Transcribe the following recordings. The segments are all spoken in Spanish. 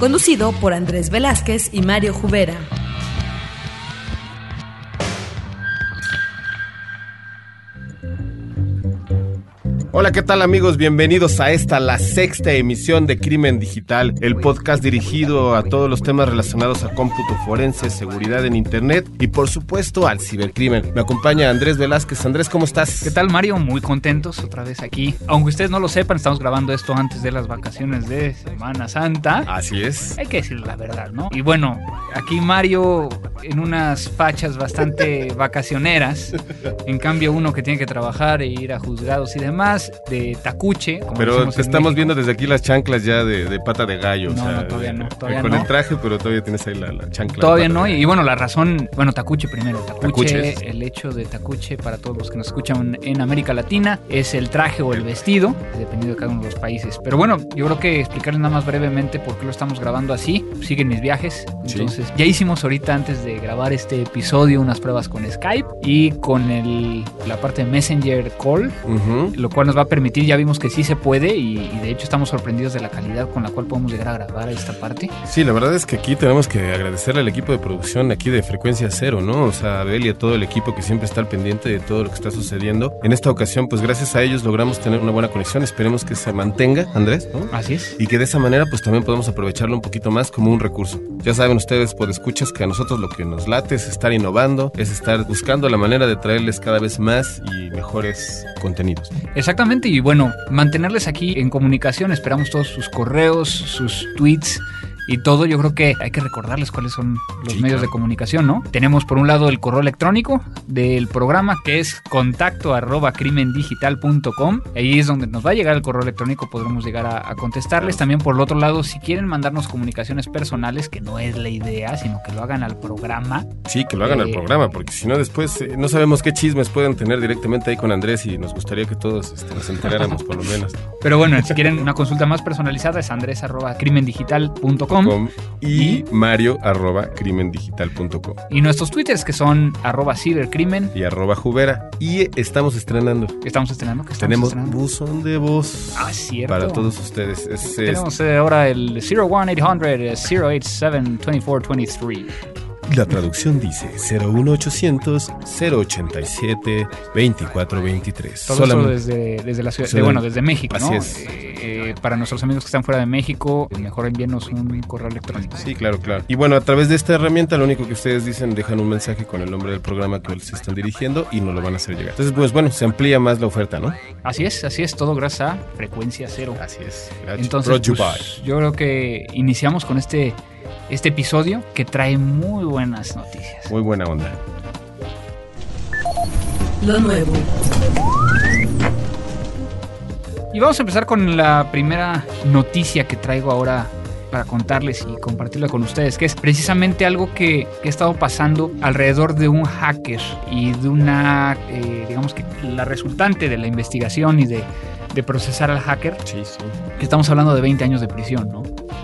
Conducido por Andrés Velázquez y Mario Jubera. Hola, ¿qué tal amigos? Bienvenidos a esta, la sexta emisión de Crimen Digital, el podcast dirigido a todos los temas relacionados a cómputo forense, seguridad en Internet y por supuesto al cibercrimen. Me acompaña Andrés Velázquez. Andrés, ¿cómo estás? ¿Qué tal Mario? Muy contentos otra vez aquí. Aunque ustedes no lo sepan, estamos grabando esto antes de las vacaciones de Semana Santa. Así es. Hay que decir la verdad, ¿no? Y bueno, aquí Mario en unas fachas bastante vacacioneras. En cambio, uno que tiene que trabajar e ir a juzgados y demás de tacuche. como Pero te estamos viendo desde aquí las chanclas ya de, de pata de gallo. o No, sea, no, todavía no, de- todavía con no. el traje, pero todavía tienes ahí la, la chancla. Todavía no, y, y bueno, la razón, bueno, Tacuche primero. Tacuche, Tacuches. el hecho de Tacuche para todos los que nos escuchan en América Latina es el traje o el vestido, dependiendo de cada uno de los países. Pero bueno, yo creo que explicarles nada más brevemente por qué lo estamos grabando así. Siguen mis viajes. Sí. Entonces, ya hicimos ahorita antes de grabar este episodio unas pruebas con Skype y con el, la parte de Messenger Call, Ujú. lo cual nos va a permitir, ya vimos que sí se puede y, y de hecho estamos sorprendidos de la calidad con la cual podemos llegar a grabar esta parte. Sí, la verdad es que aquí tenemos que agradecerle al equipo de producción aquí de Frecuencia Cero, ¿no? O sea, a Abel y a todo el equipo que siempre está al pendiente de todo lo que está sucediendo. En esta ocasión, pues gracias a ellos logramos tener una buena conexión. Esperemos que se mantenga, Andrés, ¿no? Así es. Y que de esa manera pues también podemos aprovecharlo un poquito más como un recurso. Ya saben ustedes por escuchas que a nosotros lo que nos late es estar innovando, es estar buscando la manera de traerles cada vez más y mejores contenidos. Exactamente, y bueno, mantenerles aquí en comunicación, esperamos todos sus correos, sus tweets y todo. Yo creo que hay que recordarles cuáles son los Sí, medios claro. de comunicación, ¿no? Tenemos por un lado el correo electrónico del programa que es contacto arroba crimendigital.com. Ahí es donde nos va a llegar el correo electrónico, podremos llegar a, a contestarles. También por el otro lado, si quieren mandarnos comunicaciones personales, que no es la idea, sino que lo hagan al programa, Sí, que lo hagan al Eh, programa, porque si no después eh, no sabemos qué chismes pueden tener directamente ahí con Andrés y nos gustaría que todos este, nos enteráramos por lo menos. Pero bueno, si quieren una consulta más personalizada es andres arroba crimendigital.com Com y mario arroba crimendigital.com y nuestros twitters que son arroba cibercrimen. y arroba jubera. Y estamos estrenando. estamos estrenando? que estamos Tenemos estrenando? buzón de voz Ah, cierto. para todos ustedes. Es- es- Tenemos eh, ahora el 01800 087 2423. La traducción dice 01800 087 2423. Todo esto desde, desde la ciudad, de, bueno, desde México, así ¿no? es. Eh, eh, para nuestros amigos que están fuera de México, mejor envíenos un correo electrónico. Sí, claro, claro. Y bueno, a través de esta herramienta lo único que ustedes dicen, dejan un mensaje con el nombre del programa que se están dirigiendo y nos lo van a hacer llegar. Entonces, pues bueno, se amplía más la oferta, ¿no? Así es, así es, todo gracias a Frecuencia Cero. Así es. Entonces, pues, yo creo que iniciamos con este, este episodio que trae muy buenas noticias. Muy buena onda. Lo nuevo. Y vamos a empezar con la primera noticia que traigo ahora para contarles y compartirla con ustedes, que es precisamente algo que, que ha estado pasando alrededor de un hacker y de una, eh, digamos que la resultante de la investigación y de, de procesar al hacker, Sí, sí. que estamos hablando de 20 años de prisión, ¿no?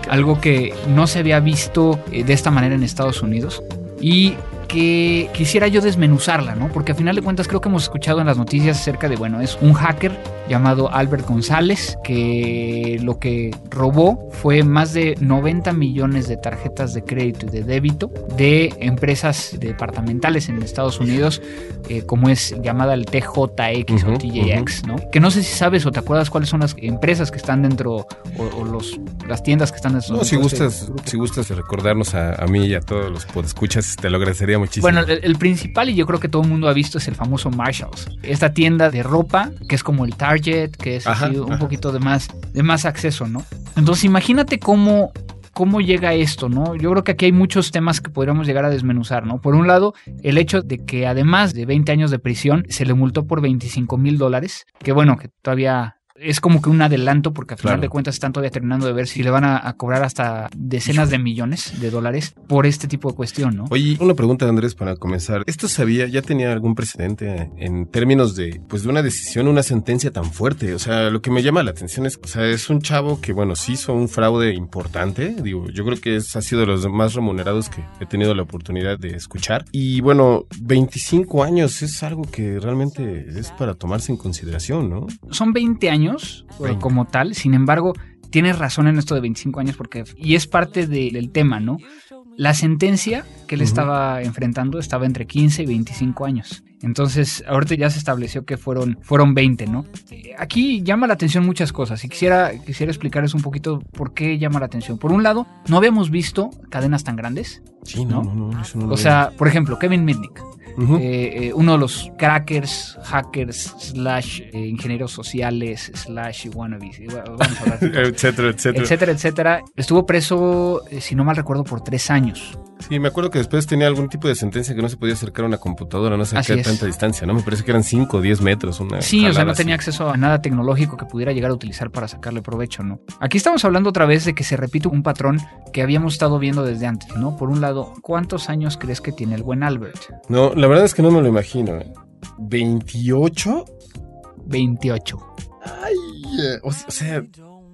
Algo que no se había visto eh, de esta manera en Estados Unidos. Y que quisiera yo desmenuzarla, ¿no? Porque a final de cuentas creo que hemos escuchado en las noticias acerca de, bueno, es un hacker llamado Albert González que lo que robó fue más de 90 millones de tarjetas de crédito y de débito de empresas departamentales en Estados Unidos, eh, como es llamada el TJX o TJX, ¿no? Que no sé si sabes o te acuerdas cuáles son las empresas que están dentro o, o los, las tiendas que están dentro. No, si este gustas, si gustas recordarnos a, a mí y a todos los podescuchas, te lo agradecería muchísimo. Bueno, el, el principal y yo creo que todo el mundo ha visto es el famoso Marshalls. Esta tienda de ropa que es como el Target, que es Ajá, así un ajá. poquito de más, de más acceso, ¿no? Entonces imagínate cómo, cómo llega esto, ¿no? Yo creo que aquí hay muchos temas que podríamos llegar a desmenuzar, ¿no? Por un lado, el hecho de que además de 20 años de prisión, se le multó por 25 mil dólares, que bueno, que todavía es como que un adelanto porque al final Claro. de cuentas están todavía terminando de ver si le van a, a cobrar hasta decenas de millones de dólares por este tipo de cuestión, ¿no? Oye, una pregunta Andrés para comenzar. ¿Esto sabía, ya tenía algún precedente en términos de, pues, de una decisión, una sentencia tan fuerte? O sea, lo que me llama la atención es, o sea, es un chavo que, bueno, sí hizo un fraude importante. Digo, yo creo que es, ha sido de los más remunerados que he tenido la oportunidad de escuchar. Y bueno, 25 años es algo que realmente es para tomarse en consideración, ¿no? Son 20 años eh, 20. como tal, sin embargo, tienes razón en esto de 25 años porque, y es parte de- del tema, ¿no? La sentencia que él estaba enfrentando estaba entre 15 y 25 años. Entonces, ahorita ya se estableció que fueron, fueron 20, ¿no? Eh, Aquí llama la atención muchas cosas y quisiera, quisiera explicarles un poquito por qué llama la atención. Por un lado, no habíamos visto cadenas tan grandes. Sí, no, ¿No? no, no, eso O sea, por ejemplo, Kevin Mitnick, Eh, eh, uno de los crackers, hackers, slash eh, ingenieros sociales, slash wannabes, vamos a hablar etcétera, etcétera. etcétera, etcétera. Estuvo preso, si no mal recuerdo, por tres años. Sí, me acuerdo que después tenía algún tipo de sentencia que no se podía acercar a una computadora, no sé qué tanta distancia, ¿no? Me parece que eran 5 o 10 metros. Una Sí, o sea, no así. tenía acceso a nada tecnológico que pudiera llegar a utilizar para sacarle provecho, ¿no? Aquí estamos hablando otra vez de que se repite un patrón que habíamos estado viendo desde antes, ¿no? Por un lado, ¿cuántos años crees que tiene el buen Albert? No, la verdad es que no me lo imagino. ¿eh? ¿28? 28. Ay, eh, o, sea,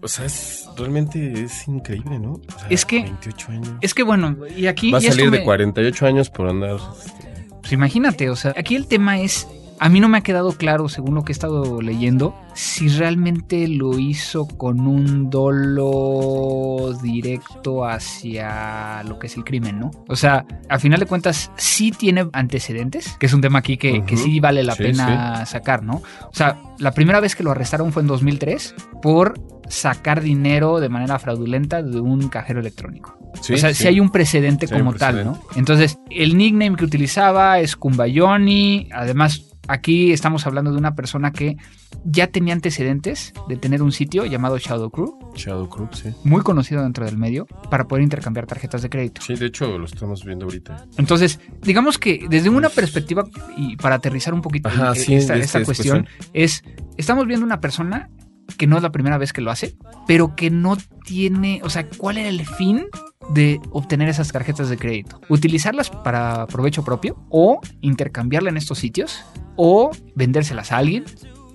o sea, es, realmente es increíble, ¿no? O sea, Es que- 28 años. Es que bueno, y aquí... Va a salir de me- 48 años por andar. este, Pues imagínate, o sea, aquí el tema es, a mí no me ha quedado claro, según lo que he estado leyendo, si realmente lo hizo con un dolo directo hacia lo que es el crimen, ¿no? O sea, a final de cuentas, sí tiene antecedentes, que es un tema aquí que, sí vale la Sí, pena sacar, ¿no? O sea, la primera vez que lo arrestaron fue en 2003 por sacar dinero de manera fraudulenta de un cajero electrónico. sí, o sea, si hay un precedente Sí un como tal. ¿no? Entonces, el nickname que utilizaba es Kumbayoni. Además, aquí estamos hablando de una persona que ya tenía antecedentes de tener un sitio llamado Shadow Crew, Shadow Crook, sí. muy conocido dentro del medio, para poder intercambiar tarjetas de crédito. Sí, de hecho lo estamos viendo ahorita. Entonces, digamos que desde una perspectiva, y para aterrizar un poquito Ajá, sí, esta, esta es cuestión, es, estamos viendo una persona que no es la primera vez que lo hace, pero que no tiene, o sea, ¿cuál era el fin de obtener esas tarjetas de crédito? ¿Utilizarlas para provecho propio o intercambiarla en estos sitios o vendérselas a alguien?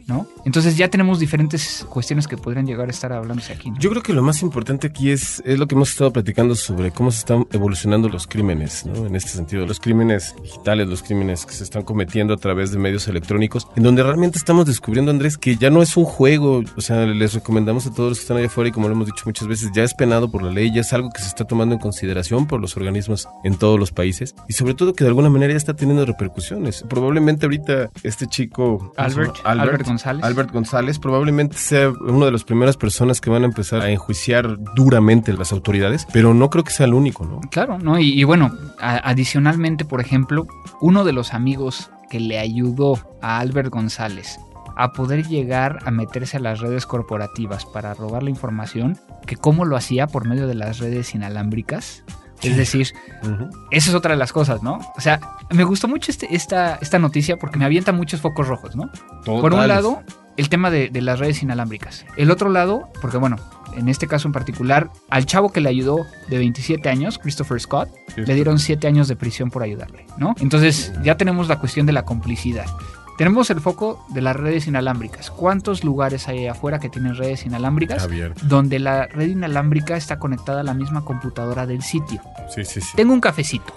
¿No? Entonces ya tenemos diferentes cuestiones que podrían llegar a estar hablándose aquí. ¿no? Yo creo que lo más importante aquí es, es lo que hemos estado platicando sobre cómo se están evolucionando los crímenes, ¿no? En este sentido, los crímenes digitales, los crímenes que se están cometiendo a través de medios electrónicos, en donde realmente estamos descubriendo, Andrés, que ya no es un juego, o sea, les recomendamos a todos los que están allá afuera y como lo hemos dicho muchas veces, ya es penado por la ley, ya es algo que se está tomando en consideración por los organismos en todos los países y sobre todo que de alguna manera ya está teniendo repercusiones. Probablemente ahorita este chico, ¿cómo se Albert, llama? Albert González. Albert González probablemente sea una de las primeras personas que van a empezar a enjuiciar duramente las autoridades, pero no creo que sea el único, ¿no? Claro, ¿no? Y, y bueno, a- adicionalmente, por ejemplo, uno de los amigos que le ayudó a Albert González a poder llegar a meterse a las redes corporativas para robar la información, que cómo lo hacía por medio de las redes inalámbricas. Es decir, esa es otra de las cosas, ¿no? O sea, me gustó mucho este- esta, esta noticia porque me avienta muchos focos rojos, ¿no? Por un lado, el tema de, de las redes inalámbricas. El otro lado, porque bueno, en este caso en particular, al chavo que le ayudó de 27 años, Christopher Scott, Sí. le dieron 7 años de prisión por ayudarle, ¿no? Entonces ya tenemos la cuestión de la complicidad. Tenemos el foco de las redes inalámbricas. ¿Cuántos lugares hay afuera que tienen redes inalámbricas? Abierto. Donde la red inalámbrica está conectada a la misma computadora del sitio. Sí, sí, sí. Tengo un cafecito,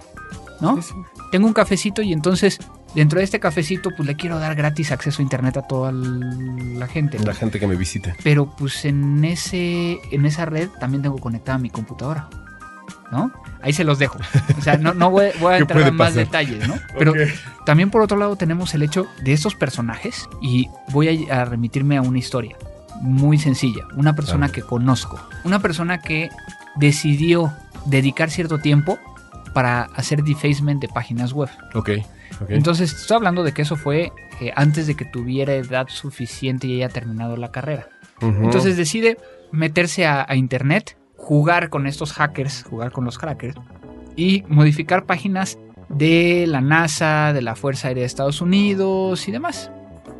¿no? Sí, sí. tengo un cafecito y entonces dentro de este cafecito pues le quiero dar gratis acceso a internet a toda la gente. ¿no? La gente que me visita. Pero pues en ese en esa red también tengo conectada mi computadora. ¿No? Ahí se los dejo. O sea, no, no voy, voy a ¿Qué entrar en más detalles, ¿no? Pero también por otro lado tenemos el hecho de estos personajes y voy a, a remitirme a una historia muy sencilla. Una persona que conozco. Una persona que decidió dedicar cierto tiempo para hacer defacement de páginas web. Ok, Entonces, estoy hablando de que eso fue eh, antes de que tuviera edad suficiente y haya terminado la carrera. Entonces decide meterse a, a internet, jugar con estos hackers, jugar con los crackers y modificar páginas de la NASA, de la Fuerza Aérea de Estados Unidos y demás.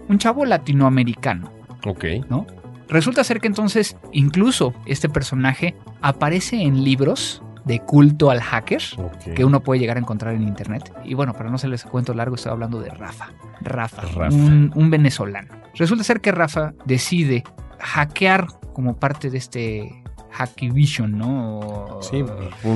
Un chavo latinoamericano, Ok. ¿no? Resulta ser que entonces incluso este personaje aparece en libros de culto al hacker que uno puede llegar a encontrar en internet. Y bueno, para no hacerles cuento largo, estoy hablando de Rafa. Rafa, Rafa. Un, un venezolano. Resulta ser que Rafa decide hackear como parte de este Hackivision, ¿no? Sí,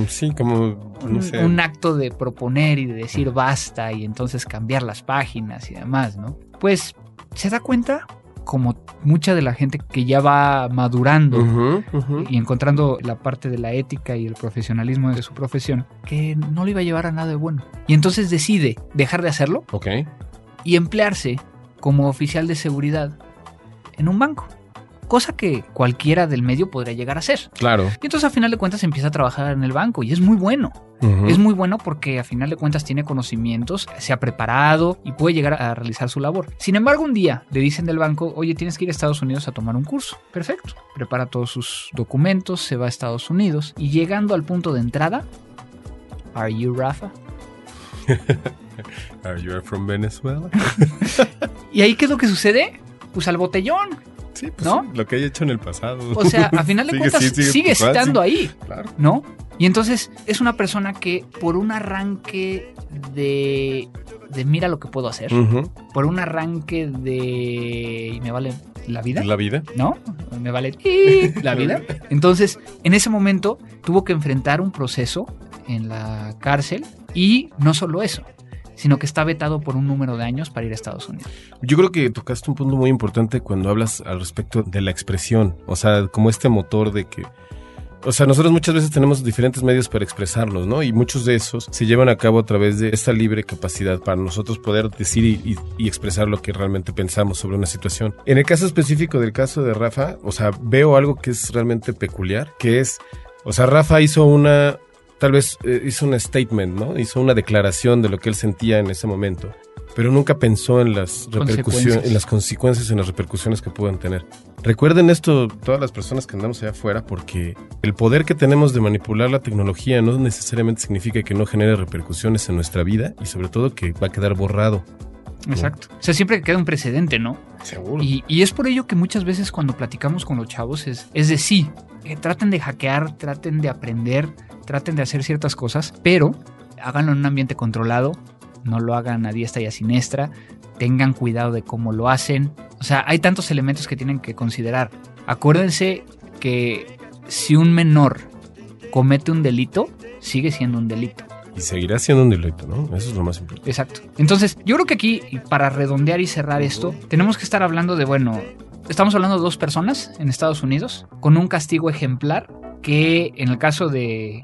sí, como, no un, un acto de proponer y de decir basta y entonces cambiar las páginas y demás, ¿no? Pues se da cuenta, como mucha de la gente que ya va madurando y encontrando la parte de la ética y el profesionalismo de su profesión, que no le iba a llevar a nada de bueno. Y entonces decide dejar de hacerlo y emplearse como oficial de seguridad en un banco. Cosa que cualquiera del medio podría llegar a hacer. Claro. Y entonces a final de cuentas empieza a trabajar en el banco y es muy bueno. Es muy bueno porque a final de cuentas tiene conocimientos, se ha preparado y puede llegar a realizar su labor. Sin embargo, un día le dicen del banco, oye, tienes que ir a Estados Unidos a tomar un curso. Perfecto. Prepara todos sus documentos, se va a Estados Unidos y llegando al punto de entrada, ¿Are you Rafa? Are you from Venezuela? ¿Y ahí qué es lo que sucede? Pues al botellón. Sí, pues ¿No? sí, lo que haya hecho en el pasado. O sea, a final de Sigue, cuentas sí, sigue, estando sí. ahí. Claro. ¿no? Y entonces es una persona que por un arranque de, de mira lo que puedo hacer, por un arranque de y me vale la vida, La vida. ¿no? Me vale la vida. Entonces, en ese momento tuvo que enfrentar un proceso en la cárcel y no solo eso, sino que está vetado por un número de años para ir a Estados Unidos. Yo creo que tocaste un punto muy importante cuando hablas al respecto de la expresión. O sea, como este motor de que. O sea, nosotros muchas veces tenemos diferentes medios para expresarnos, ¿no? Y muchos de esos se llevan a cabo a través de esta libre capacidad para nosotros poder decir y, y- y expresar lo que realmente pensamos sobre una situación. En el caso específico del caso de Rafa, o sea, veo algo que es realmente peculiar, que es, o sea, Rafa hizo una, tal vez eh, hizo un statement, ¿no? Hizo una declaración de lo que él sentía en ese momento, pero nunca pensó en las repercusiones, Consecuencias. en las consecuencias, en las repercusiones que puedan tener. Recuerden esto todas las personas que andamos allá afuera, porque el poder que tenemos de manipular la tecnología no necesariamente significa que no genere repercusiones en nuestra vida y sobre todo que va a quedar borrado. Exacto. O sea, siempre queda un precedente, ¿no? Seguro. Y, y es por ello que muchas veces cuando platicamos con los chavos es, es de sí, eh, traten de hackear, traten de aprender, traten de hacer ciertas cosas, pero háganlo en un ambiente controlado, no lo hagan a diestra y a siniestra, tengan cuidado de cómo lo hacen. O sea, hay tantos elementos que tienen que considerar. Acuérdense que si un menor comete un delito, sigue siendo un delito. Y seguirá siendo un delito, ¿no? Eso es lo más importante. Exacto. Entonces, yo creo que aquí, para redondear y cerrar esto, tenemos que estar hablando de, bueno, estamos hablando de dos personas en Estados Unidos con un castigo ejemplar que en el caso de,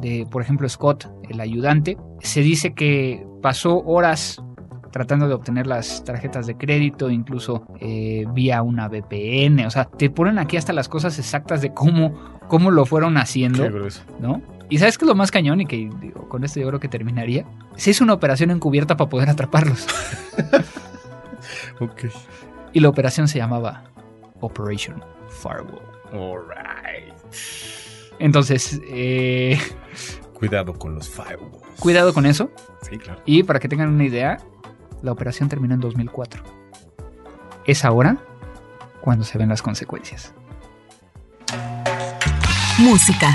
de por ejemplo, Scott, el ayudante, se dice que pasó horas tratando de obtener las tarjetas de crédito, incluso eh, vía una VPN. O sea, te ponen aquí hasta las cosas exactas de cómo, cómo lo fueron haciendo. Qué grueso. ¿no? Y sabes qué es lo más cañón y que digo, con esto yo creo que terminaría. Se hizo una operación encubierta para poder atraparlos. Ok. Y la operación se llamaba Operation Firewall. Alright. Entonces, eh, Cuidado con los firewalls. cuidado con eso. Sí, claro. Y para que tengan una idea, la operación terminó en 2004. Es ahora cuando se ven las consecuencias. Música.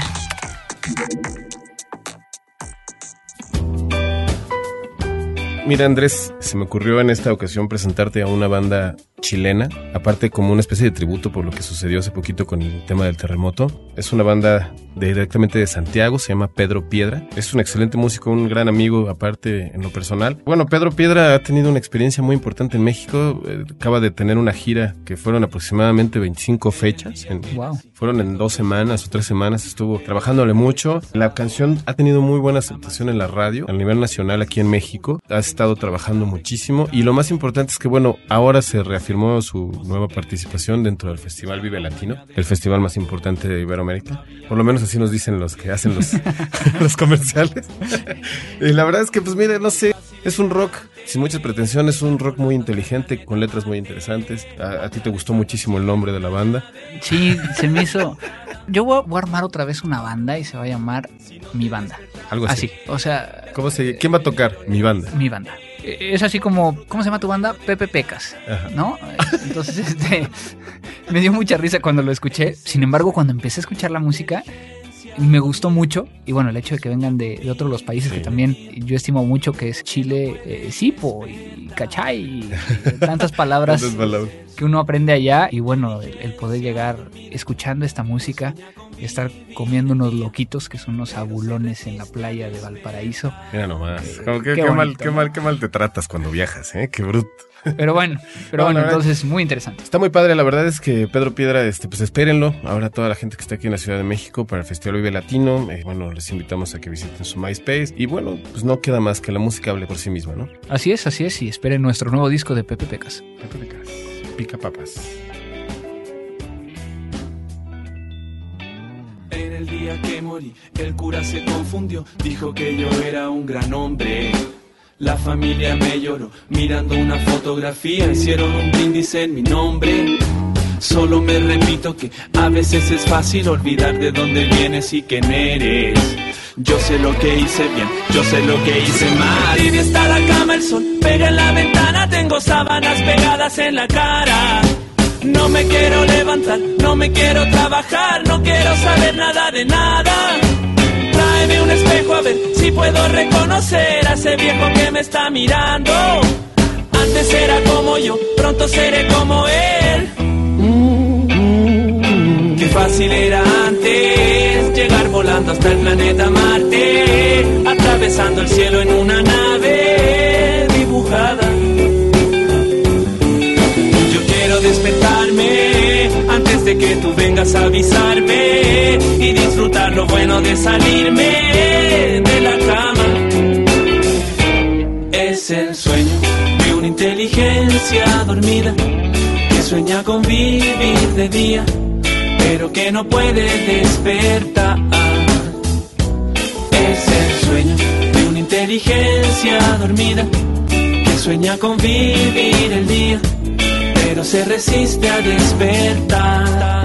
Mira, Andrés, se me ocurrió en esta ocasión presentarte a una banda chilena, aparte como una especie de tributo por lo que sucedió hace poquito con el tema del terremoto. Es una banda de- directamente de Santiago, se llama Pedro Piedra. Es un excelente músico, un gran amigo aparte en lo personal. Bueno, Pedro Piedra ha tenido una experiencia muy importante en México. Eh, acaba de tener una gira que fueron aproximadamente 25 fechas. En, Wow. fueron en dos semanas o tres semanas, estuvo trabajándole mucho. La canción ha tenido muy buena aceptación en la radio, a nivel nacional aquí en México. Ha estado trabajando muchísimo y lo más importante es que, bueno, ahora se reafirmó su nueva participación dentro del Festival Vive Latino, el festival más importante de Iberoamérica. Por lo menos así nos dicen los que hacen los, los comerciales. y la verdad es que, pues mire, no sé, es un rock sin muchas pretensiones, un rock muy inteligente, con letras muy interesantes. A, a ti te gustó muchísimo el nombre de la banda. Sí, se me hizo. Yo voy a, voy a armar otra vez una banda y se va a llamar Mi Banda. Algo así. Así. O sea, ¿Cómo se, ¿Quién va a tocar? Mi banda. mi banda. Es así como, ¿cómo se llama tu banda? Pepe Pecas, Ajá. ¿no? Entonces, este, me dio mucha risa cuando lo escuché. Sin embargo, cuando empecé a escuchar la música, me gustó mucho. Y bueno, el hecho de que vengan de, de otros los países Sí. que también yo estimo mucho, que es Chile, eh, Sipo y Cachay, y, eh, tantas palabras Tantas palabras. que uno aprende allá. Y bueno, el, el poder llegar escuchando esta música, estar comiendo unos loquitos, que son unos abulones en la playa de Valparaíso. Mira nomás. Como que- Qué qué, mal, qué, mal, qué mal te tratas cuando viajas, ¿eh? Qué bruto. Pero bueno, pero No, bueno, verdad- entonces muy interesante. Está muy padre, la verdad es que Pedro Piedra, este, pues espérenlo. Ahora toda la gente que está aquí en la Ciudad de México para el Festival Vive Latino, eh, bueno, les invitamos a que visiten su MySpace. Y bueno, pues no queda más que la música hable por sí misma, ¿no? Así es, así es, y esperen nuestro nuevo disco de Pepe Pecas. Pica papas. En el día que morí, el cura se confundió, dijo que yo era un gran hombre. La familia me lloró, mirando una fotografía, hicieron un brindis en mi nombre. Solo me repito que a veces es fácil olvidar de dónde vienes y quién eres. Yo sé lo que hice bien, yo sé lo que hice mal. Tibia está la cama, el sol pega en la ventana, tengo sábanas pegadas en la cara. No me quiero levantar, no me quiero trabajar, no quiero saber nada de nada. Un espejo a ver si puedo reconocer a ese viejo que me está mirando. Antes era como yo, pronto seré como él. Qué fácil era antes llegar volando hasta el planeta Marte, atravesando el cielo en una nave dibujada. Antes de que tú vengas a avisarme y disfrutar lo bueno de salirme de la cama. Es el sueño de una inteligencia dormida que sueña con vivir de día, pero que no puede despertar. Es el sueño de una inteligencia dormida que sueña con vivir el día, pero se resiste a despertar.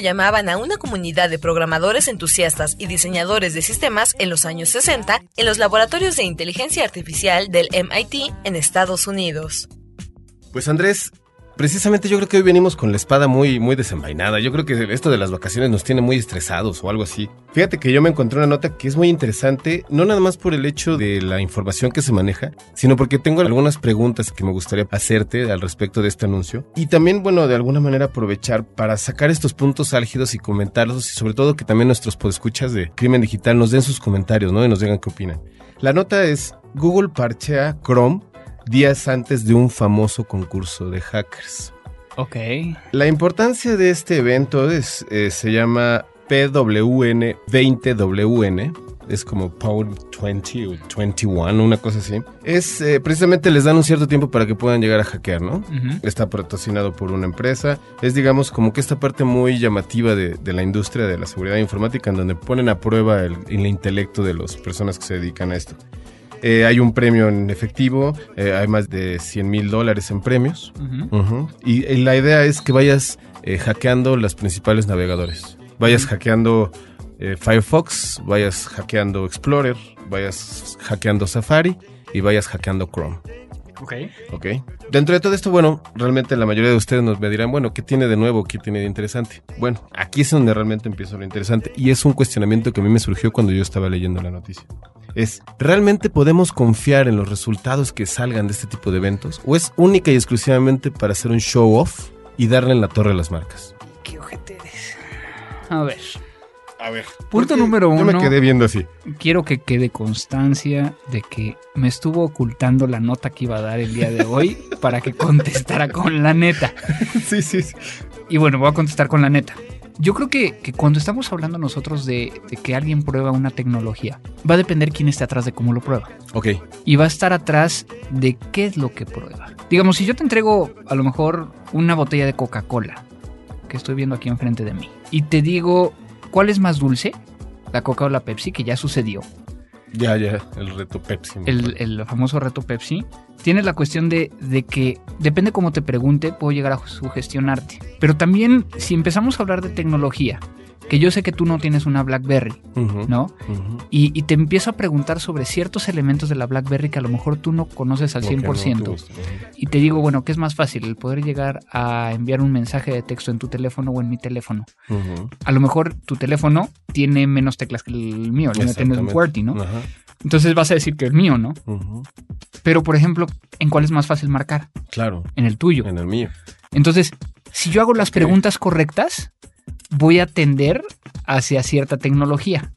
Llamaban a una comunidad de programadores entusiastas y diseñadores de sistemas en los años 60 en los laboratorios de inteligencia artificial del MIT en Estados Unidos. Pues Andrés, precisamente yo creo que hoy venimos con la espada muy, muy desenvainada. Yo creo que esto de las vacaciones nos tiene muy estresados o algo así. Fíjate que yo me encontré una nota que es muy interesante, no nada más por el hecho de la información que se maneja, sino porque tengo algunas preguntas que me gustaría hacerte al respecto de este anuncio. Y también, bueno, de alguna manera aprovechar para sacar estos puntos álgidos y comentarlos y sobre todo que también nuestros podescuchas de Crimen Digital nos den sus comentarios, ¿no? Y nos digan qué opinan. La nota es Google parchea Chrome días antes de un famoso concurso de hackers. Ok. La importancia de este evento es, eh, se llama PWN 20WN. Es como Power 20 o 21, una cosa así. Es eh, precisamente les dan un cierto tiempo para que puedan llegar a hackear, ¿no? Está patrocinado por una empresa. Es, digamos, como que esta parte muy llamativa de, de la industria de la seguridad informática, en donde ponen a prueba el, el intelecto de las personas que se dedican a esto. Eh, hay un premio en efectivo, eh, hay más de 100 mil dólares en premios. Y, y la idea es que vayas eh, hackeando los principales navegadores. Vayas hackeando Firefox, vayas hackeando Explorer, vayas hackeando Safari y vayas hackeando Chrome. Ok. ¿Ok? Dentro de todo esto, bueno, realmente la mayoría de ustedes nos me dirán, bueno, ¿qué tiene de nuevo? ¿Qué tiene de interesante? Bueno, aquí es donde realmente empieza lo interesante y es un cuestionamiento que a mí me surgió cuando yo estaba leyendo la noticia. Es, ¿realmente podemos confiar en los resultados que salgan de este tipo de eventos? ¿O es única y exclusivamente para hacer un show off y darle en la torre a las marcas? Qué ojete eres. A ver, A ver. Punto número Yo me uno. quedé viendo así. quiero que quede constancia de que me estuvo ocultando la nota que iba a dar el día de hoy para que contestara con la neta. sí, sí, sí. Y bueno, voy a contestar con la neta. Yo creo que, que cuando estamos hablando nosotros de, de que alguien prueba una tecnología, va a depender quién esté atrás de cómo lo prueba. Ok. Y va a estar atrás de qué es lo que prueba. Digamos, si yo te entrego a lo mejor una botella de Coca-Cola que estoy viendo aquí enfrente de mí. Y te digo, ¿cuál es más dulce? La Coca o la Pepsi, que ya sucedió. Ya, ya, el reto Pepsi. El, famoso reto Pepsi. Tienes la cuestión de, de que, depende cómo te pregunte, puedo llegar a sugestionarte. Pero también, si empezamos a hablar de tecnología, que yo sé que tú no tienes una BlackBerry, ¿no? Y, y te empiezo a preguntar sobre ciertos elementos de la BlackBerry que a lo mejor tú no conoces al Lo que no 100%. te gusta, ujú. y te digo, bueno, ¿qué es más fácil? El poder llegar a enviar un mensaje de texto en tu teléfono o en mi teléfono. A lo mejor tu teléfono tiene menos teclas que el mío, el mío tiene un. QWERTY, ¿no? Entonces vas a decir que el mío, ¿no? Pero, por ejemplo, ¿en cuál es más fácil marcar? Claro, En el tuyo. en el mío. Entonces, si yo hago las preguntas correctas, voy a tender hacia cierta tecnología.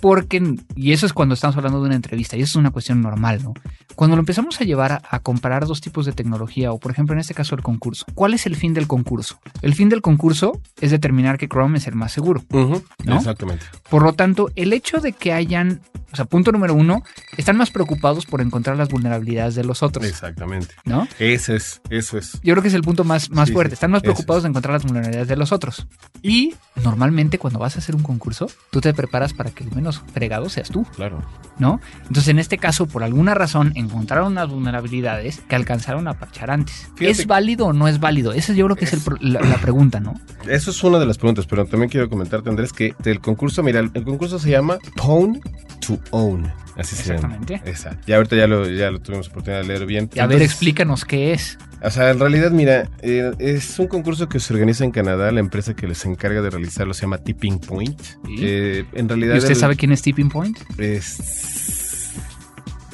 Porque, y eso es cuando estamos hablando de una entrevista, y eso es una cuestión normal, ¿no? Cuando lo empezamos a llevar a, a comparar dos tipos de tecnología, o por ejemplo en este caso el concurso, ¿cuál es el fin del concurso? El fin del concurso es determinar que Chrome es el más seguro. ¿No? Exactamente. Por lo tanto, el hecho de que hayan, o sea, punto número uno, están más preocupados por encontrar las vulnerabilidades de los otros, Exactamente. ¿no? Ese es, eso es. Yo creo que es el punto más, más Sí, fuerte. Están más preocupados de encontrar las vulnerabilidades de los otros. Y normalmente cuando vas a hacer un concurso, tú te preparas para que el menos fregado seas tú, Claro. ¿no? Entonces, en este caso, por alguna razón, encontraron unas vulnerabilidades que alcanzaron a parchar antes. Fíjate ¿Es válido o no es válido? Esa yo creo que es, el la, la pregunta, ¿no? Eso es una de las preguntas, pero también quiero comentarte, Andrés, que el concurso, mira, el, concurso se llama Pwn to Own. Así se llama. Exactamente. Esa. Ya ahorita ya lo, ya lo tuvimos oportunidad de leer bien. Y a ver, explícanos qué es. O sea, en realidad, mira, eh, es un concurso que se organiza en Canadá. La empresa que les encarga de realizarlo se llama Tipping Point. Sí. Eh, en realidad. ¿Y usted el- sabe quién es Tipping Point? Es...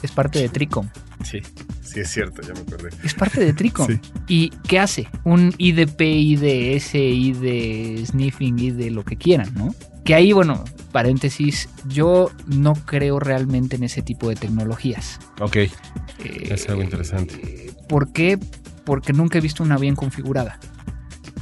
Es parte de Tricom. Sí, sí es cierto, ya me acordé. Es parte de Tricom. Sí. ¿Y qué hace? Un IDP, IDS, ID sniffing, ID lo que quieran, ¿no? Que ahí, bueno, paréntesis, yo no creo realmente en ese tipo de tecnologías. Ok, Eh, es algo interesante. ¿Por qué? Porque nunca he visto una bien configurada.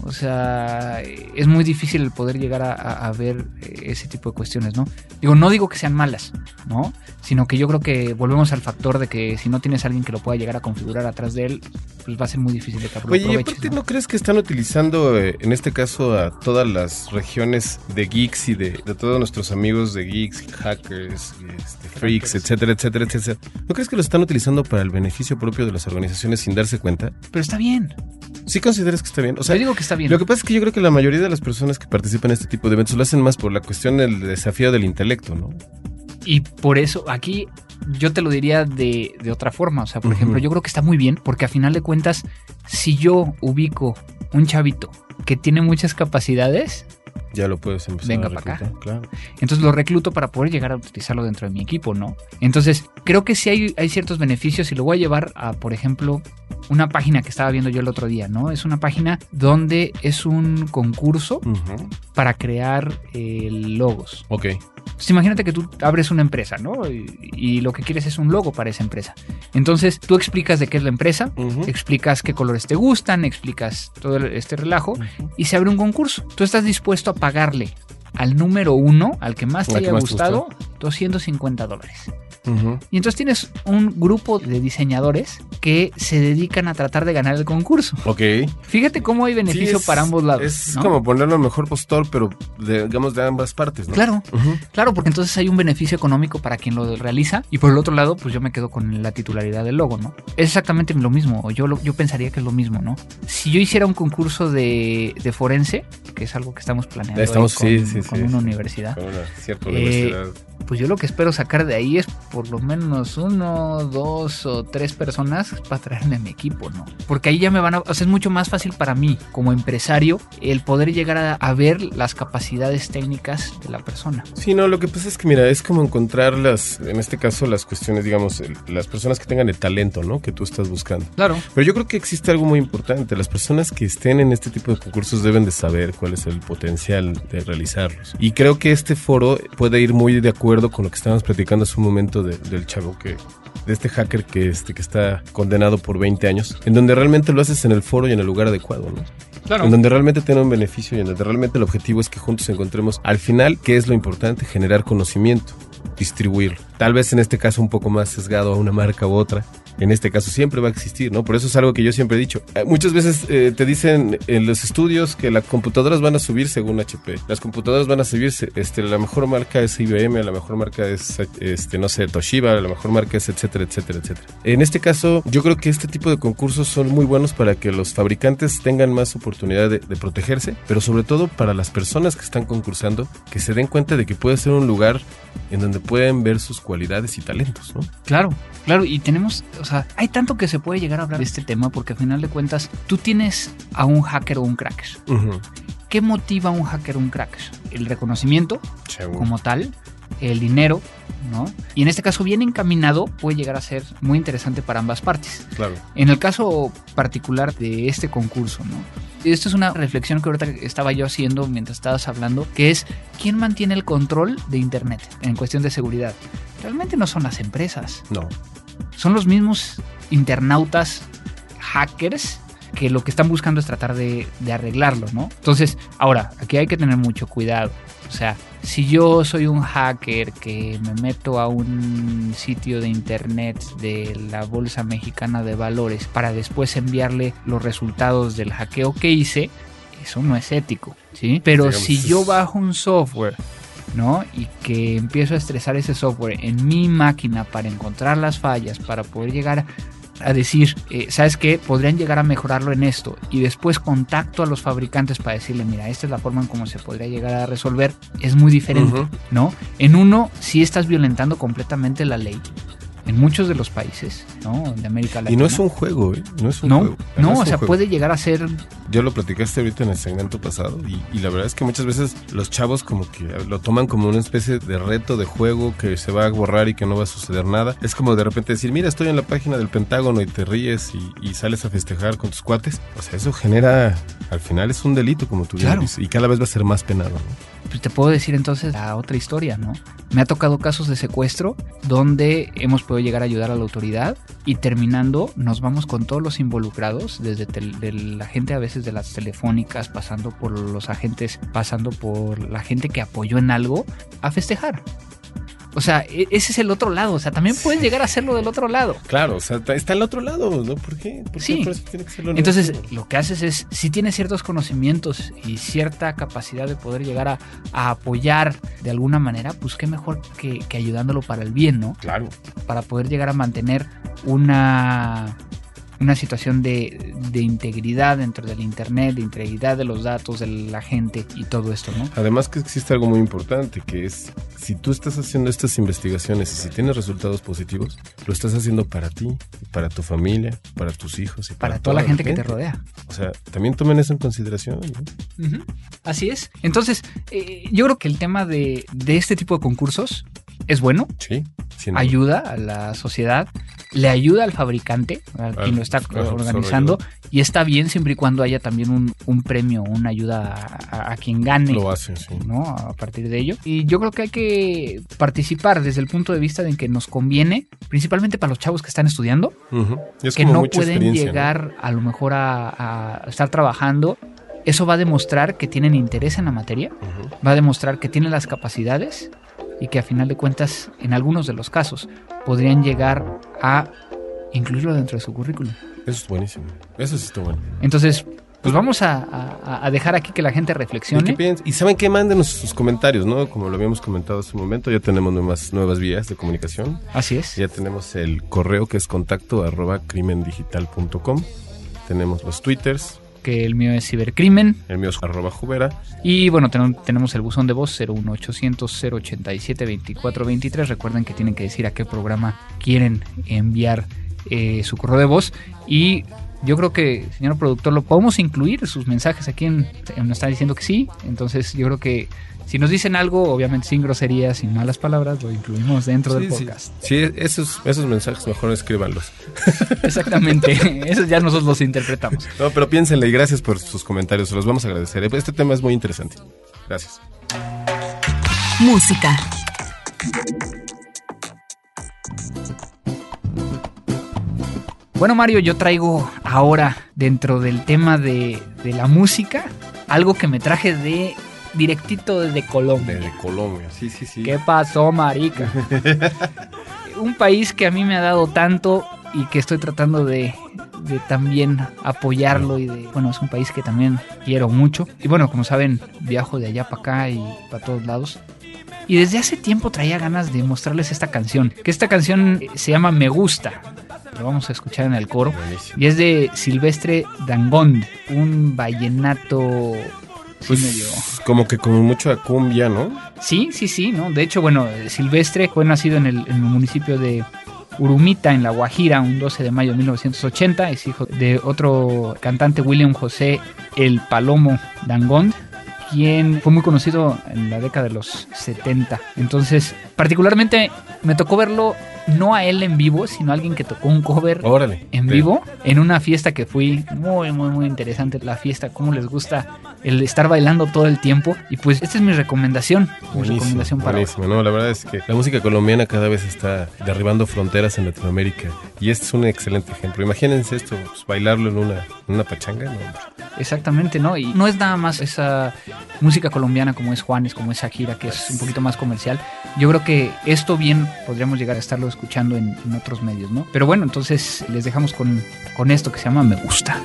O sea, es muy difícil el poder llegar a, a- a ver eh, ese tipo de cuestiones, ¿no? Digo, no digo que sean malas, ¿no? Sino que yo creo que volvemos al factor de que si no tienes a alguien que lo pueda llegar a configurar atrás de él, pues va a ser muy difícil de que Oye, y aproveches, aparte, ¿no? ¿no crees que están utilizando, eh, en este caso, a todas las regiones de geeks y de, de todos nuestros amigos de geeks, hackers, este, freaks, etcétera, etcétera, etcétera? ¿No crees que lo están utilizando para el beneficio propio de las organizaciones sin darse cuenta? Pero está bien. ¿Sí consideras que está bien? O sea, yo digo que está bien. Lo que pasa es que yo creo que la mayoría de las personas que participan en este tipo de eventos lo hacen más por la cuestión del desafío del intelecto, ¿no? Y por eso aquí yo te lo diría de, de otra forma. O sea, por ejemplo, yo creo que está muy bien porque a final de cuentas, si yo ubico un chavito que tiene muchas capacidades, Ya lo puedes empezar Venga a pa' acá. reclutar, Claro. entonces lo recluto para poder llegar a utilizarlo dentro de mi equipo, ¿no? Entonces, creo que sí hay, hay ciertos beneficios y lo voy a llevar a, por ejemplo, una página que estaba viendo yo el otro día, ¿no? Es una página donde es un concurso para crear eh, logos. Ok. Entonces, imagínate que tú abres una empresa, ¿no? Y, y lo que quieres es un logo para esa empresa. Entonces, tú explicas de qué es la empresa, explicas qué colores te gustan, explicas todo este relajo y se abre un concurso. Tú estás dispuesto a pagarle al número uno, al que más te haya más te gustado, 250 dólares. Y entonces tienes un grupo de diseñadores que se dedican a tratar de ganar el concurso. Ok. Fíjate cómo hay beneficio Sí, es- para ambos lados. Es ¿no? como ponerlo mejor postor, pero de- digamos de ambas partes, ¿no? Claro. Claro, porque entonces hay un beneficio económico para quien lo realiza y por el otro lado, pues yo me quedo con la titularidad del logo, ¿no? Es exactamente lo mismo, o yo, lo- yo pensaría que es lo mismo, ¿no? Si yo hiciera un concurso de, de forense, que es algo que estamos planeando Estamos- con, sí, sí, con una universidad, Con una cierta Eh, universidad. pues yo lo que espero sacar de ahí es por lo menos uno, dos o tres personas para traerme a mi equipo, ¿no? Porque ahí ya me van a... O sea, es mucho más fácil para mí, como empresario, el poder llegar a, a ver las capacidades técnicas de la persona. Sí, no, lo que pasa es que, mira, es como encontrar las, en este caso, las cuestiones, digamos, las personas que tengan el talento, ¿no? Que tú estás buscando. Claro. Pero yo creo que existe algo muy importante. Las personas que estén en este tipo de concursos deben de saber cuál es el potencial de Y creo que este foro puede ir muy de acuerdo con lo que estábamos platicando hace un momento de- del chavo que de este hacker que este que está condenado por 20 años, en donde realmente lo haces en el foro y en el lugar adecuado, ¿no? En donde realmente tiene un beneficio y en donde realmente el objetivo es que juntos encontremos al final qué es lo importante, generar conocimiento, distribuirlo. Tal vez en este caso un poco más sesgado a una marca u otra, en este caso siempre va a existir, ¿no? Por eso es algo que yo siempre he dicho. Eh, muchas veces eh, te dicen en los estudios que las computadoras van a subir según HP. Las computadoras van a subir, este, la mejor marca es IBM, la mejor marca es, este, no sé, Toshiba, la mejor marca es etcétera, etcétera, etcétera. En este caso, yo creo que este tipo de concursos son muy buenos para que los fabricantes tengan más oportunidad de, de protegerse, pero sobre todo para las personas que están concursando, que se den cuenta de que puede ser un lugar en donde pueden ver sus cualidades y talentos, ¿no? Claro, claro, y tenemos, sea, hay tanto que se puede llegar a hablar de este tema porque al final de cuentas tú tienes a un hacker o un cracker. ¿Qué motiva a un hacker o un cracker? El reconocimiento Seguro. como tal, el dinero, ¿no? Y en este caso bien encaminado puede llegar a ser muy interesante para ambas partes. Claro. En el caso particular de este concurso, ¿no? Esto es una reflexión que ahorita estaba yo haciendo mientras estabas hablando, que es quién mantiene el control de Internet en cuestión de seguridad. Realmente no son las empresas, No. Son los mismos internautas hackers que lo que están buscando es tratar de, de arreglarlo, ¿no? Entonces, ahora, aquí hay que tener mucho cuidado. O sea, si yo soy un hacker que me meto a un sitio de internet de la Bolsa Mexicana de Valores para después enviarle los resultados del hackeo que hice, eso no es ético, ¿sí? Pero si yo bajo un software ¿no? Y que empiezo a estresar ese software en mi máquina para encontrar las fallas, para poder llegar a decir, eh, ¿sabes qué? Podrían llegar a mejorarlo en esto. Y después contacto a los fabricantes para decirle, mira, esta es la forma en cómo se podría llegar a resolver. Es muy diferente. ¿no? En uno, sí estás violentando completamente la ley. En muchos de los países, ¿no? De América Latina. Y no es un juego, ¿eh? No es un No, juego. no, o sea, juego. puede llegar a ser Ya lo platicaste ahorita en el segmento pasado y, y la verdad es que muchas veces los chavos como que lo toman como una especie de reto de juego que se va a borrar y que no va a suceder nada. Es como de repente decir, mira, estoy en la página del Pentágono y te ríes y, y sales a festejar con tus cuates. O sea, eso genera, al final es un delito como tú Claro. dices y cada vez va a ser más penado. ¿no? pues te puedo decir entonces la otra historia, ¿no? Me ha tocado casos de secuestro donde hemos podido llegar a ayudar a la autoridad y terminando nos vamos con todos los involucrados, desde la gente a veces de las telefónicas, pasando por los agentes, pasando por la gente que apoyó en algo, a festejar. O sea, e- ese es el otro lado, o sea, también puedes llegar a hacerlo del otro lado. Claro, o sea, está- al otro lado, ¿no? ¿Por qué? ¿Por qué Sí. por eso tiene que ser lo Entonces, lo que haces es, si tienes ciertos conocimientos y cierta capacidad de poder llegar a, a apoyar de alguna manera, pues qué mejor que, que ayudándolo para el bien, ¿no? Claro. Para poder llegar a mantener una, una situación de, de integridad dentro del Internet, de integridad de los datos de la gente y todo esto, ¿no? Además que existe algo muy importante, que es, si tú estás haciendo estas investigaciones y si tienes resultados positivos, lo estás haciendo para ti, para tu familia, para tus hijos y para, Para toda la gente que te rodea. O sea, también tomen eso en consideración. ¿no? Así es. Entonces, eh, yo creo que el tema de, de este tipo de concursos es bueno, Sí, ayuda a la sociedad, le ayuda al fabricante, a Al- quien lo está organizando, y está bien siempre y cuando haya también un, un premio, una ayuda a, quien gane. Lo hacen, sí. ¿no? A partir de ello. Y yo creo que hay que participar desde el punto de vista de que nos conviene, principalmente para los chavos que están estudiando, es que no pueden llegar a lo mejor a, a estar trabajando. Eso va a demostrar que tienen interés en la materia, va a demostrar que tienen las capacidades y que a final de cuentas, en algunos de los casos, podrían llegar a incluirlo dentro de su currículum. Eso es buenísimo. Eso sí está bueno. Entonces, pues vamos a, a- a dejar aquí que la gente ¿Y, qué reflexione. piensan? y saben qué, mándenos sus comentarios, ¿no? Como lo habíamos comentado hace un momento, ya tenemos nuevas, nuevas vías de comunicación. Así es. Ya tenemos el correo que es contacto arroba crimendigital.com. Tenemos los twitters, Que el mío es cibercrimen. el mío es arroba jubera. Y bueno, ten- tenemos el buzón de voz 01800 087 2423. Recuerden que tienen que decir a qué programa quieren enviar eh, su correo de voz. Y yo creo que, señor productor, lo podemos incluir sus mensajes aquí en, nos está diciendo que sí. Entonces yo creo que si nos dicen algo, obviamente sin groserías, sin malas palabras, lo incluimos dentro del Sí, podcast. Sí, esos, esos mensajes mejor escríbanlos. Exactamente. Eso ya nosotros los interpretamos. No, pero piénsenle y gracias por sus comentarios, se los vamos a agradecer. Este tema es muy interesante. Gracias. Música. Bueno, Mario, yo traigo ahora dentro del tema de, de la música algo que me traje de directito desde Colombia. Desde Colombia, sí, sí, sí. ¿Qué pasó, marica? Un país que a mí me ha dado tanto y que estoy tratando de, de también apoyarlo y de, bueno, es un país que también quiero mucho. Y bueno, como saben, viajo de allá para acá y para todos lados. Y desde hace tiempo traía ganas de mostrarles esta canción, que esta canción se llama Me Gusta. Lo vamos a escuchar en el coro. Buenísimo. Y es de Silvestre Dangond, un vallenato... sí Pues, medio- como que con mucha cumbia, ¿no? Sí, sí, sí, ¿no? De hecho, bueno, Silvestre fue nacido en el, en el municipio de Urumita, en La Guajira, un 12 de mayo de 1980. Es hijo de otro cantante, William José El Palomo Dangond, quien fue muy conocido en la década de los 70. Entonces, particularmente me tocó verlo no a él en vivo, sino a alguien que tocó un cover Órale. en Sí. vivo en una fiesta que fui muy muy muy interesante la fiesta cómo les gusta el estar bailando todo el tiempo y pues esta es mi recomendación mi recomendación para buenísimo. No, la verdad es que la música colombiana cada vez está derribando fronteras en Latinoamérica y este es un excelente ejemplo. Imagínense esto, pues, bailarlo en una, en una pachanga, ¿no? exactamente no y no es nada más esa música colombiana como es Juanes como es Shakira que es un poquito más comercial yo creo que esto bien podríamos llegar a estarlo escuchando en, en otros medios no pero bueno entonces les dejamos con con esto que se llama me gusta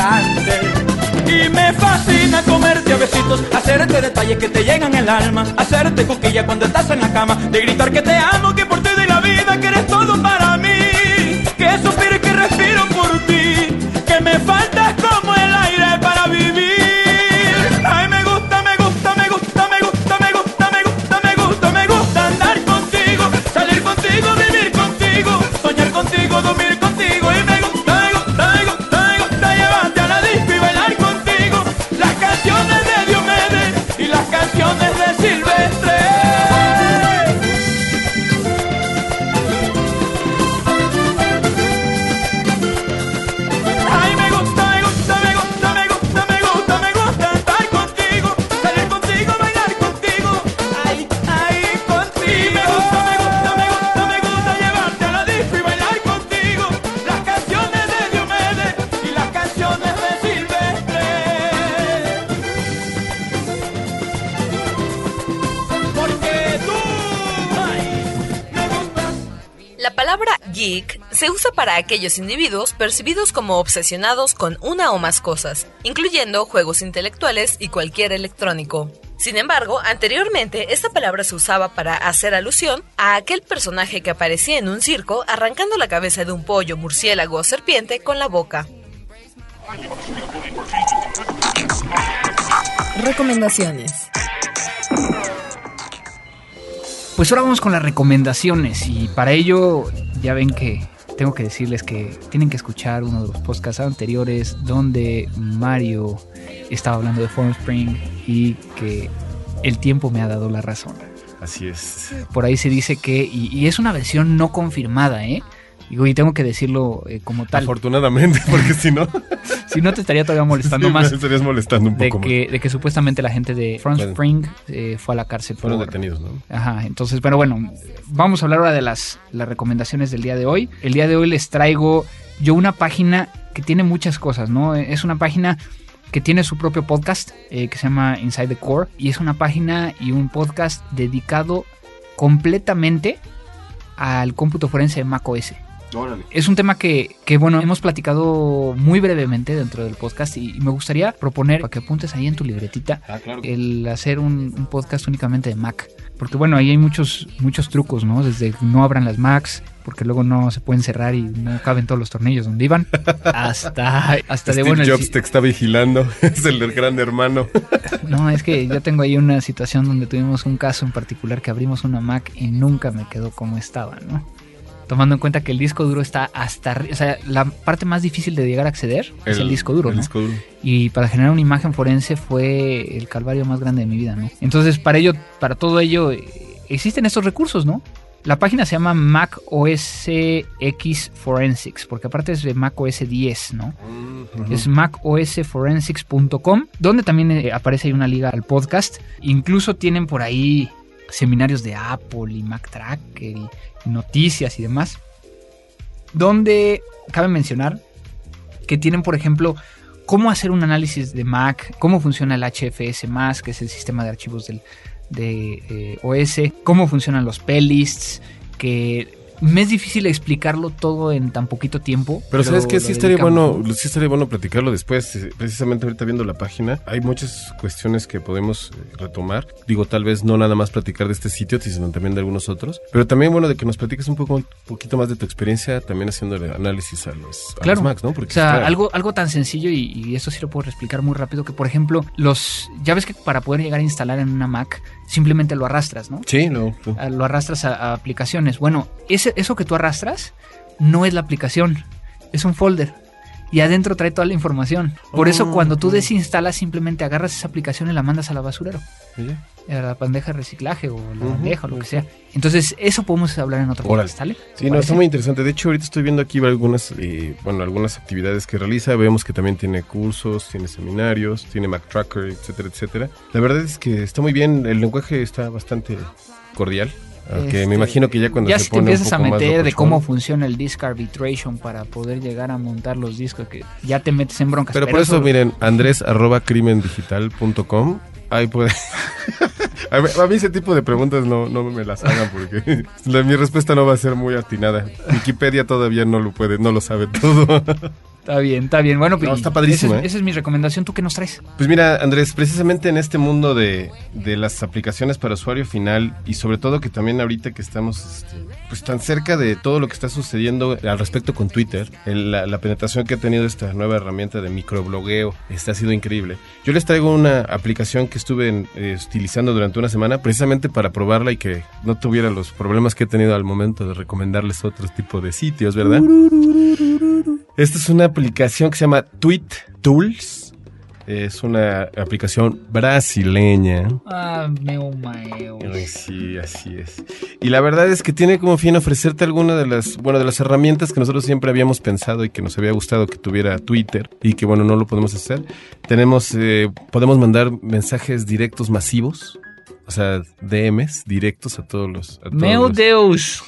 Y me fascina comerte a besitos, hacerte detalles que te llegan el alma, hacerte coquilla cuando estás en la cama, de gritar que te amo, geek se usa para aquellos individuos percibidos como obsesionados con una o más cosas, incluyendo juegos intelectuales y cualquier electrónico. Sin embargo, anteriormente esta palabra se usaba para hacer alusión a aquel personaje que aparecía en un circo arrancando la cabeza de un pollo, murciélago o serpiente con la boca. Recomendaciones. Pues ahora vamos con las recomendaciones y para ello ya ven que tengo que decirles que tienen que escuchar uno de los podcasts anteriores donde Mario estaba hablando de Formspring y que el tiempo me ha dado la razón. Así es. Por ahí se dice que, y, y es una versión no confirmada, ¿eh? Digo, y tengo que decirlo eh, como tal. Afortunadamente, porque si no, Si no te estaría todavía molestando sí, más me estarías molestando un de poco que, de que supuestamente la gente de Front Spring eh, fue a la cárcel. Fueron por, detenidos, ¿no? Ajá, entonces, pero bueno, vamos a hablar ahora de las, las recomendaciones del día de hoy. El día de hoy les traigo yo una página que tiene muchas cosas, ¿no? Es una página que tiene su propio podcast eh, que se llama Inside the Core y es una página y un podcast dedicado completamente al cómputo forense de macOS. Órale. Es un tema que, que, bueno, hemos platicado muy brevemente dentro del podcast y, y me gustaría proponer para que apuntes ahí en tu libretita Ah, claro. el hacer un, un podcast únicamente de Mac. Porque bueno, ahí hay muchos, muchos trucos, ¿no? Desde no abran las Macs, porque luego no se pueden cerrar y no caben todos los tornillos donde iban, hasta, hasta de bueno... Jobs te está vigilando. es el del gran hermano. No, es que yo tengo ahí una situación donde tuvimos un caso en particular que abrimos una Mac y nunca me quedó como estaba, ¿no? Tomando en cuenta que el disco duro está hasta arriba, o sea, la parte más difícil de llegar a acceder es el disco duro, el ¿no? disco duro. Y para generar una imagen forense fue el calvario más grande de mi vida, ¿no? Entonces, para ello, para todo ello, eh, existen estos recursos, ¿no? La página se llama Mac OS X Forensics, porque aparte es de Mac OS 10, ¿no? Es macosforensics.com, donde también eh, aparece ahí una liga al podcast. Incluso tienen por ahí seminarios de Apple y Mac Tracker y noticias y demás. Donde cabe mencionar que tienen, por ejemplo, cómo hacer un análisis de Mac, cómo funciona el HFS, que es el sistema de archivos del, de eh, OS, cómo funcionan los playlists, que me es difícil explicarlo todo en tan poquito tiempo. Pero sabes que sí estaría bueno, ¿no? sí estaría bueno platicarlo después, eh, precisamente ahorita viendo la página, hay muchas cuestiones que podemos eh, retomar. Digo, tal vez no nada más platicar de este sitio, sino también de algunos otros, pero también bueno de que nos platiques un poco un poquito más de tu experiencia también haciendo el análisis a los, a Claro. los Macs, ¿no? Porque O sea, algo, algo tan sencillo y, y esto sí lo puedo explicar muy rápido, que por ejemplo, los ya ves que para poder llegar a instalar en una Mac, simplemente lo arrastras, ¿no? Sí, no. no. Lo arrastras a, a aplicaciones. Bueno, ese, eso que tú arrastras no es la aplicación, es un folder. Y adentro trae toda la información. Por eso Oh. cuando tú desinstalas, simplemente agarras esa aplicación y la mandas a la basurero. ¿Y ya? A la bandeja de reciclaje o la bandeja o lo que sea. Entonces, eso podemos hablar en otro podcast, ¿sale? Sí, no, está muy interesante. De hecho, ahorita estoy viendo aquí algunas, eh, bueno, algunas actividades que realiza. Vemos que también tiene cursos, tiene seminarios, tiene Mac Tracker, etcétera, etcétera. La verdad es que está muy bien. El lenguaje está bastante cordial. Aunque Este, me imagino que ya cuando ya se si te pone empiezas a poco meter de cómo funciona el disk arbitration para poder llegar a montar los discos, que ya te metes en broncas. Pero por eso, miren, andrés arroba crimendigital.com. Ahí puede. a, mí, a mí ese tipo de preguntas no, no me las hagan porque la- mi respuesta no va a ser muy atinada. Wikipedia todavía no lo puede, no lo sabe todo. Está bien, está bien. Bueno, No, pues, está padrísimo, Esa es, ¿eh? esa es mi recomendación. ¿Tú qué nos traes? Pues mira, Andrés, precisamente en este mundo de, de las aplicaciones para usuario final y sobre todo que también ahorita que estamos este, pues tan cerca de todo lo que está sucediendo al respecto con Twitter, el- la, la penetración que ha tenido esta nueva herramienta de microblogueo, este ha sido increíble. Yo les traigo una aplicación que estuve en- eh, utilizando durante una semana precisamente para probarla y que no tuviera los problemas que he tenido al momento de recomendarles otro tipo de sitios, ¿verdad? Esta es una aplicación que se llama Tweet Tools. Es una aplicación brasileña. Ah. Ay, sí, así es. Y la verdad es que tiene como fin ofrecerte alguna de las, bueno, de las herramientas que nosotros siempre habíamos pensado y que nos había gustado que tuviera Twitter y que bueno, no lo podemos hacer. Tenemos, eh, podemos mandar mensajes directos masivos, o sea, DMs directos a todos los. a todos Meu los- Deus.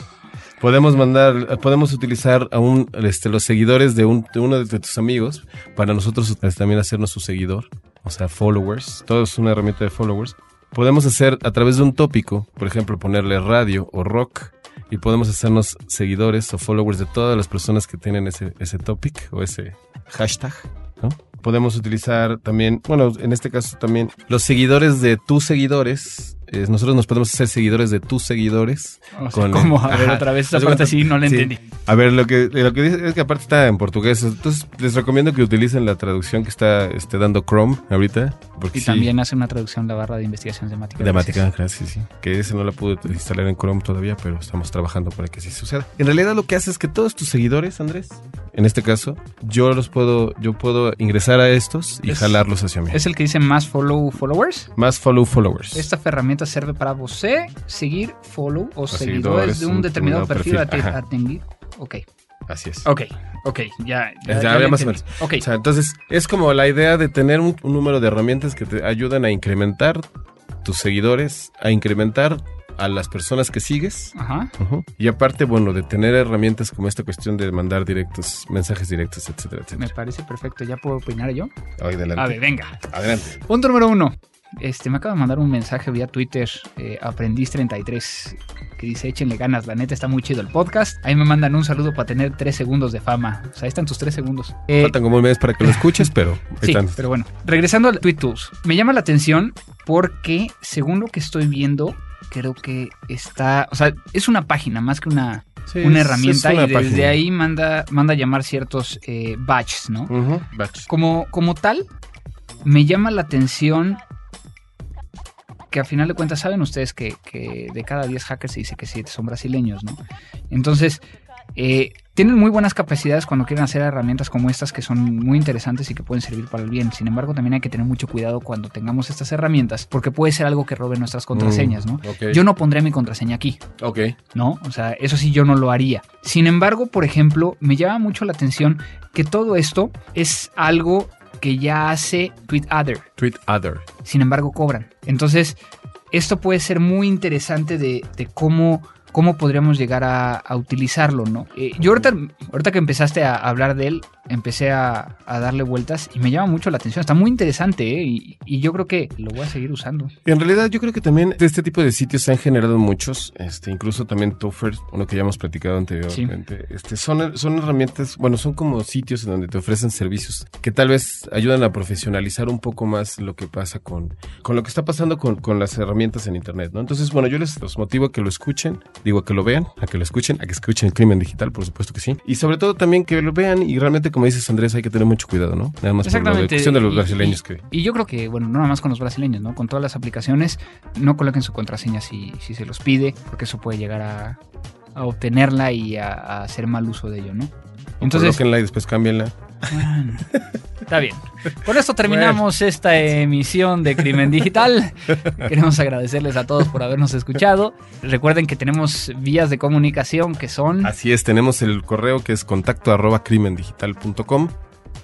Podemos mandar, podemos utilizar a un, este, los seguidores de, un, de uno de tus amigos para nosotros también hacernos su seguidor, o sea, followers. Todo es una herramienta de followers. Podemos hacer a través de un tópico, por ejemplo, ponerle radio o rock y podemos hacernos seguidores o followers de todas las personas que tienen ese, ese topic o ese hashtag, ¿no? Podemos utilizar también, bueno, en este caso también los seguidores de tus seguidores. Eh, nosotros nos podemos hacer seguidores de tus seguidores. O sea, Con- ¿Cómo? A ver, Ajá. otra vez esa de parte así, no la sí. entendí. A ver, lo que, lo que dice es que aparte está en portugués. Entonces, les recomiendo que utilicen la traducción que está este, dando Chrome ahorita. Porque Y sí, también hace una traducción la barra de investigación temática. Temática, gracias, sí. Que ese no la pude instalar en Chrome todavía, pero estamos trabajando para que sí suceda. En realidad lo que hace es que todos tus seguidores, Andrés, en este caso, yo los puedo, yo puedo ingresar a estos y Es- jalarlos hacia mí. Es el que dice más follow followers. Más follow followers. Esta herramienta sirve para vos seguir, follow o seguidores seguidores, de un determinado perfil, perfil, a atender. Ok, Así es. ok, ok, ya. Ya, ya ya más o menos. Ok, O sea, entonces es como la idea de tener un, un número de herramientas que te ayudan a incrementar tus seguidores, a incrementar a las personas que sigues. Ajá. Y aparte, bueno, de tener herramientas como esta cuestión de mandar directos, mensajes directos, etcétera, Me etcétera. parece perfecto. ¿Ya puedo opinar yo? Adelante. A ver, venga. Adelante. Punto número uno. Este, me acaba de mandar un mensaje vía Twitter, eh, Aprendiz33, que dice, échenle ganas, la neta está muy chido el podcast. Ahí me mandan un saludo para tener tres segundos de fama. O sea, ahí están tus tres segundos. Eh, Faltan como un mes para que lo escuches, pero ahí Sí, están. pero bueno, regresando al Tweet Tools, me llama la atención porque según lo que estoy viendo, creo que está, o sea, es una página más que una, Sí, una herramienta es una y desde página. ahí manda, manda a llamar ciertos eh, batches, ¿no? Batch. Como, como tal, me llama la atención que a final de cuentas saben ustedes que, que de cada 10 hackers se dice que 7 son brasileños, ¿no? Entonces, eh, tienen muy buenas capacidades cuando quieren hacer herramientas como estas que son muy interesantes y que pueden servir para el bien. Sin embargo, también hay que tener mucho cuidado cuando tengamos estas herramientas porque puede ser algo que robe nuestras contraseñas, ¿no? Mm, ok. Yo no pondré mi contraseña aquí. Ok. ¿no? O sea, eso sí yo no lo haría. Sin embargo, por ejemplo, me llama mucho la atención que todo esto es algo que ya hace TweetAdder. Tweet other. Sin embargo, cobran. Entonces, esto puede ser muy interesante de, de cómo, cómo podríamos llegar a, a utilizarlo, ¿no? Eh, yo ahorita, ahorita que empezaste a hablar de él, empecé a, a darle vueltas y me llama mucho la atención. Está muy interesante, ¿eh? Y, y yo creo que lo voy a seguir usando. En realidad yo creo que también de este tipo de sitios se han generado muchos, este, incluso también Topher, uno que ya hemos platicado anteriormente, este, son, son herramientas, bueno, son como sitios en donde te ofrecen servicios que tal vez ayudan a profesionalizar un poco más lo que pasa con, con lo que está pasando con, con las herramientas en Internet, ¿no? Entonces, bueno, yo les los motivo a que lo escuchen, digo a que lo vean, a que lo escuchen, a que escuchen el crimen digital, por supuesto que sí, y sobre todo también que lo vean y realmente, como dices Andrés, hay que tener mucho cuidado, ¿no? Nada más por la cuestión de los Y- brasileños y- que... Y yo creo que, bueno, no nada más con los brasileños, ¿no? Con todas las aplicaciones, no coloquen su contraseña si, si se los pide, porque eso puede llegar a, a obtenerla y a, a hacer mal uso de ello, ¿no? Entonces, Colóquenla y después cámbienla. bueno, está bien. Con esto terminamos esta emisión de Crimen Digital. Queremos agradecerles a todos por habernos escuchado. Recuerden que tenemos vías de comunicación que son Así es, tenemos el correo que es contacto arroba crimendigital.com,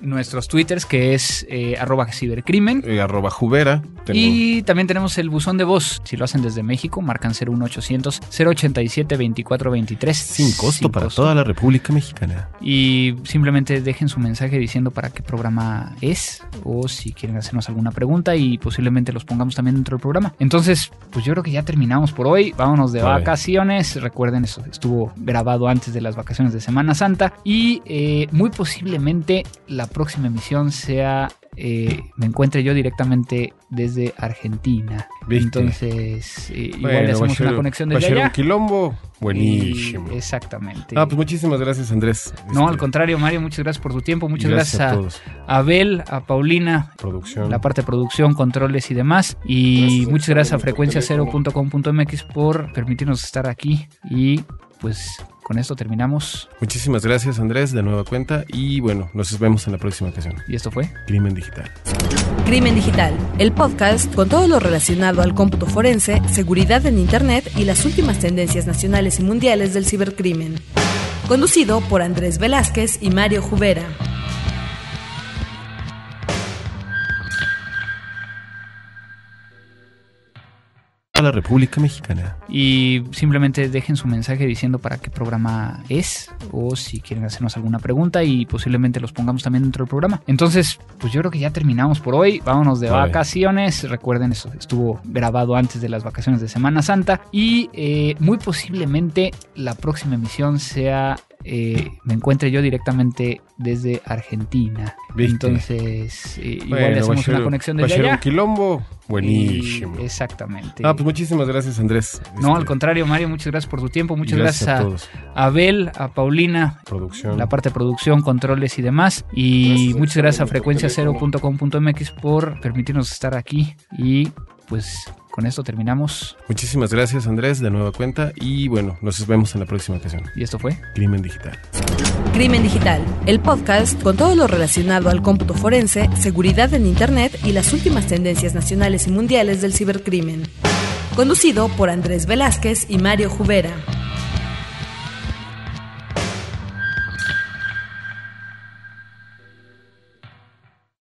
nuestros twitters, que es eh, arroba cibercrimen. eh, arroba jubera. Y también tenemos el buzón de voz. Si lo hacen desde México, marcan 01800 087 2423. sin costo para toda la República Mexicana. Y simplemente dejen su mensaje diciendo para qué programa es o si quieren hacernos alguna pregunta y posiblemente los pongamos también dentro del programa. Entonces, pues yo creo que ya terminamos por hoy. Vámonos de Vale. vacaciones. Recuerden, eso estuvo grabado antes de las vacaciones de Semana Santa. Y eh, muy posiblemente la próxima emisión sea... eh, me encuentre yo directamente desde Argentina. ¿Viste? Entonces, eh, igual Bueno, le va hacemos ser- una conexión va a desde ser allá. un quilombo. Buenísimo. Y- exactamente. Ah, pues muchísimas gracias, Andrés. No, Este, al contrario, Mario, muchas gracias por tu tiempo. Muchas gracias gracias, a todos. a Abel, a Paulina, Producción. la parte de producción, controles y demás. Y Gracias, muchas gracias a frecuenciacero.com.mx por permitirnos estar aquí. Y pues con esto terminamos. Muchísimas gracias, Andrés, de nueva cuenta. Y bueno, nos vemos en la próxima ocasión. Y esto fue. Crimen Digital. Crimen Digital, el podcast con todo lo relacionado al cómputo forense, seguridad en Internet y las últimas tendencias nacionales y mundiales del cibercrimen. Conducido por Andrés Velázquez y Mario Jubera. A la República Mexicana. Y simplemente dejen su mensaje diciendo para qué programa es o si quieren hacernos alguna pregunta y posiblemente los pongamos también dentro del programa. Entonces, pues yo creo que ya terminamos por hoy. Vámonos de vacaciones. Recuerden, eso estuvo grabado antes de las vacaciones de Semana Santa. Y eh, muy posiblemente la próxima emisión sea... eh, me encuentre yo directamente desde Argentina. ¿Viste? Entonces, eh, igual le hacemos ser- una conexión desde ser allá. un quilombo. Buenísimo. Y- exactamente. Ah, pues muchísimas gracias, Andrés. No, Este, al contrario, Mario, muchas gracias por tu tiempo. Muchas gracias gracias, a a, todos. a Abel, a Paulina, Producción. la parte de producción, controles y demás. Y Gracias, muchas gracias a frecuenciacero.com.mx por permitirnos estar aquí. Y pues con esto terminamos. Muchísimas gracias, Andrés, de nueva cuenta. Y bueno, nos vemos en la próxima ocasión. Y esto fue. Crimen Digital. Crimen Digital, el podcast con todo lo relacionado al cómputo forense, seguridad en Internet y las últimas tendencias nacionales y mundiales del cibercrimen. Conducido por Andrés Velázquez y Mario Jubera.